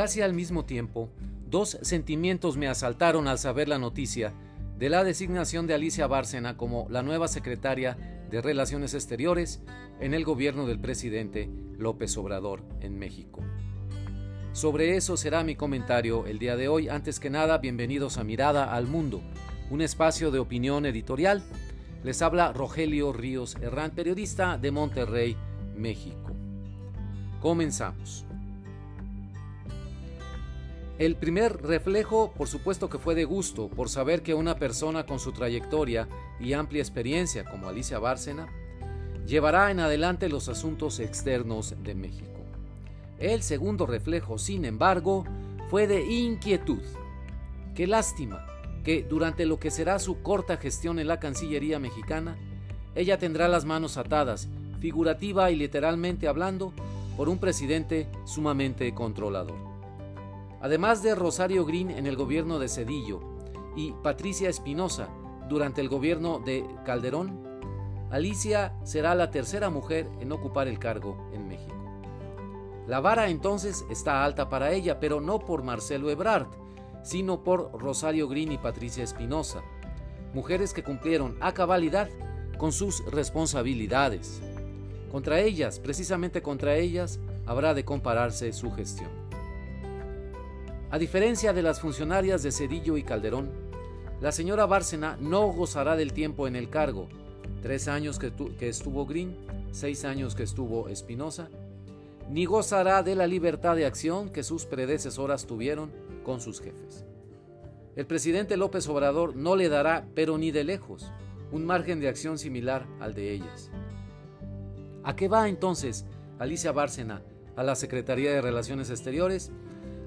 Casi al mismo tiempo, dos sentimientos me asaltaron al saber la noticia de la designación de Alicia Bárcena como la nueva secretaria de Relaciones Exteriores en el gobierno del presidente López Obrador en México. Sobre eso será mi comentario el día de hoy. Antes que nada, bienvenidos a Mirada al Mundo, un espacio de opinión editorial. Les habla Rogelio Ríos Herrán, periodista de Monterrey, México. Comenzamos. El primer reflejo, por supuesto que fue de gusto, por saber que una persona con su trayectoria y amplia experiencia como Alicia Bárcena llevará en adelante los asuntos externos de México. El segundo reflejo, sin embargo, fue de inquietud. Qué lástima que durante lo que será su corta gestión en la Cancillería mexicana, ella tendrá las manos atadas, figurativa y literalmente hablando, por un presidente sumamente controlador. Además de Rosario Green en el gobierno de Cedillo y Patricia Espinosa durante el gobierno de Calderón, Alicia será la tercera mujer en ocupar el cargo en México. La vara entonces está alta para ella, pero no por Marcelo Ebrard, sino por Rosario Green y Patricia Espinosa, mujeres que cumplieron a cabalidad con sus responsabilidades. Contra ellas, precisamente contra ellas, habrá de compararse su gestión. A diferencia de las funcionarias de Cedillo y Calderón, la señora Bárcena no gozará del tiempo en el cargo, tres años que, estuvo Green, seis años que estuvo Espinosa, ni gozará de la libertad de acción que sus predecesoras tuvieron con sus jefes. El presidente López Obrador no le dará, pero ni de lejos, un margen de acción similar al de ellas. ¿A qué va entonces Alicia Bárcena a la Secretaría de Relaciones Exteriores?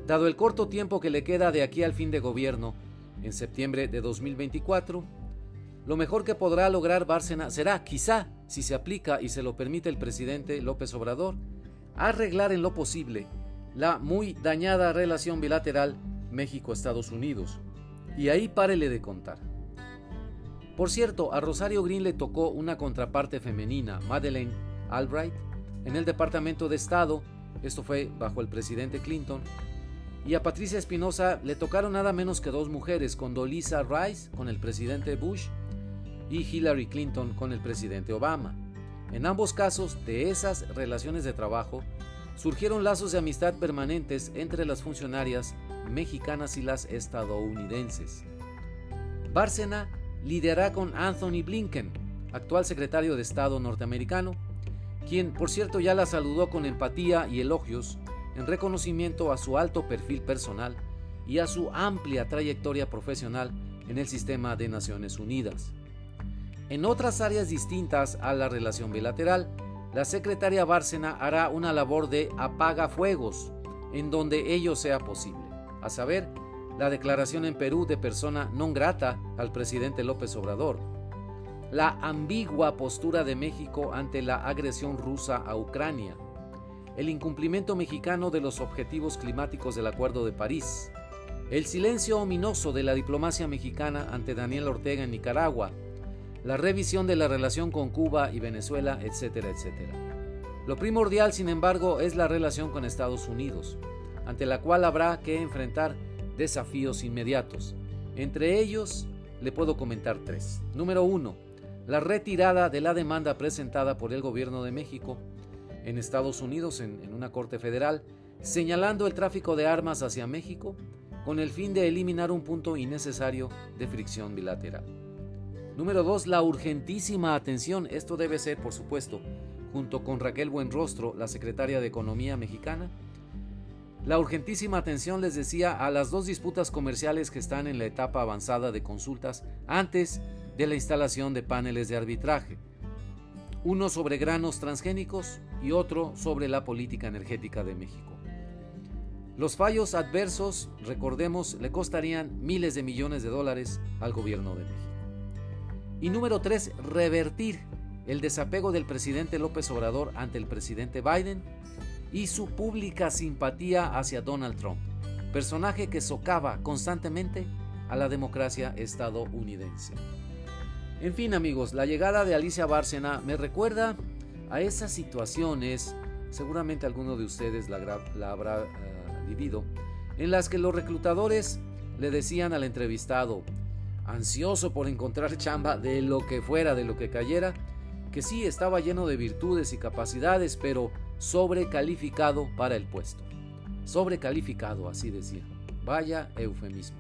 Dado el corto tiempo que le queda de aquí al fin de gobierno, en septiembre de 2024, lo mejor que podrá lograr Bárcena será, quizá, si se aplica y se lo permite el presidente López Obrador, arreglar en lo posible la muy dañada relación bilateral México-Estados Unidos. Y ahí párele de contar. Por cierto, a Rosario Green le tocó una contraparte femenina, Madeleine Albright, en el Departamento de Estado, esto fue bajo el presidente Clinton, y a Patricia Espinosa le tocaron nada menos que dos mujeres, con Dolisa Rice con el presidente Bush y Hillary Clinton con el presidente Obama. En ambos casos, de esas relaciones de trabajo, surgieron lazos de amistad permanentes entre las funcionarias mexicanas y las estadounidenses. Bárcena liderará con Anthony Blinken, actual secretario de Estado norteamericano, quien por cierto ya la saludó con empatía y elogios en reconocimiento a su alto perfil personal y a su amplia trayectoria profesional en el sistema de Naciones Unidas. En otras áreas distintas a la relación bilateral, la secretaria Bárcena hará una labor de apaga fuegos en donde ello sea posible, a saber, la declaración en Perú de persona non grata al presidente López Obrador, la ambigua postura de México ante la agresión rusa a Ucrania, el incumplimiento mexicano de los objetivos climáticos del Acuerdo de París, el silencio ominoso de la diplomacia mexicana ante Daniel Ortega en Nicaragua, la revisión de la relación con Cuba y Venezuela, etcétera, etcétera. Lo primordial, sin embargo, es la relación con Estados Unidos, ante la cual habrá que enfrentar desafíos inmediatos. Entre ellos, le puedo comentar tres. Número uno, la retirada de la demanda presentada por el gobierno de México en Estados Unidos en, una corte federal, señalando el tráfico de armas hacia México con el fin de eliminar un punto innecesario de fricción bilateral. Número 2. La urgentísima atención. Esto debe ser, por supuesto, junto con Raquel Buenrostro, la secretaria de Economía mexicana. La urgentísima atención, les decía, a las dos disputas comerciales que están en la etapa avanzada de consultas antes de la instalación de paneles de arbitraje uno sobre granos transgénicos y otro sobre la política energética de México. Los fallos adversos, recordemos, le costarían miles de millones de dólares al gobierno de México. Y número tres, revertir el desapego del presidente López Obrador ante el presidente Biden y su pública simpatía hacia Donald Trump, personaje que socava constantemente a la democracia estadounidense. En fin amigos, la llegada de Alicia Bárcena me recuerda a esas situaciones, seguramente alguno de ustedes la, habrá eh, vivido, en las que los reclutadores le decían al entrevistado, ansioso por encontrar chamba de lo que fuera, de lo que cayera, que sí estaba lleno de virtudes y capacidades, pero sobrecalificado para el puesto. Sobrecalificado, así decía. Vaya eufemismo.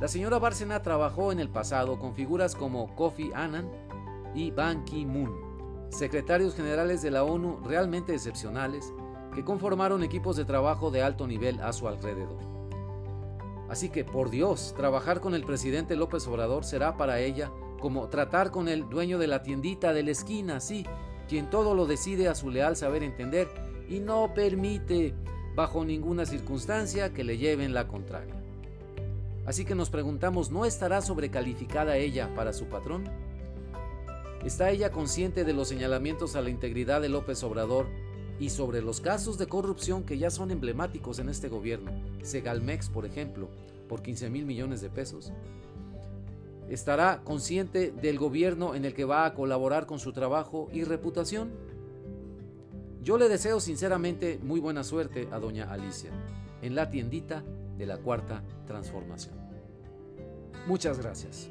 La señora Bárcena trabajó en el pasado con figuras como Kofi Annan y Ban Ki-moon, secretarios generales de la ONU realmente excepcionales que conformaron equipos de trabajo de alto nivel a su alrededor. Así que, por Dios, trabajar con el presidente López Obrador será para ella como tratar con el dueño de la tiendita de la esquina, sí, quien todo lo decide a su leal saber entender y no permite bajo ninguna circunstancia que le lleven la contraria. Así que nos preguntamos, ¿no estará sobrecalificada ella para su patrón? ¿Está ella consciente de los señalamientos a la integridad de López Obrador y sobre los casos de corrupción que ya son emblemáticos en este gobierno? Segalmex, por ejemplo, por 15 mil millones de pesos. ¿Estará consciente del gobierno en el que va a colaborar con su trabajo y reputación? Yo le deseo sinceramente muy buena suerte a doña Alicia en la tiendita de la cuarta transformación. Muchas gracias.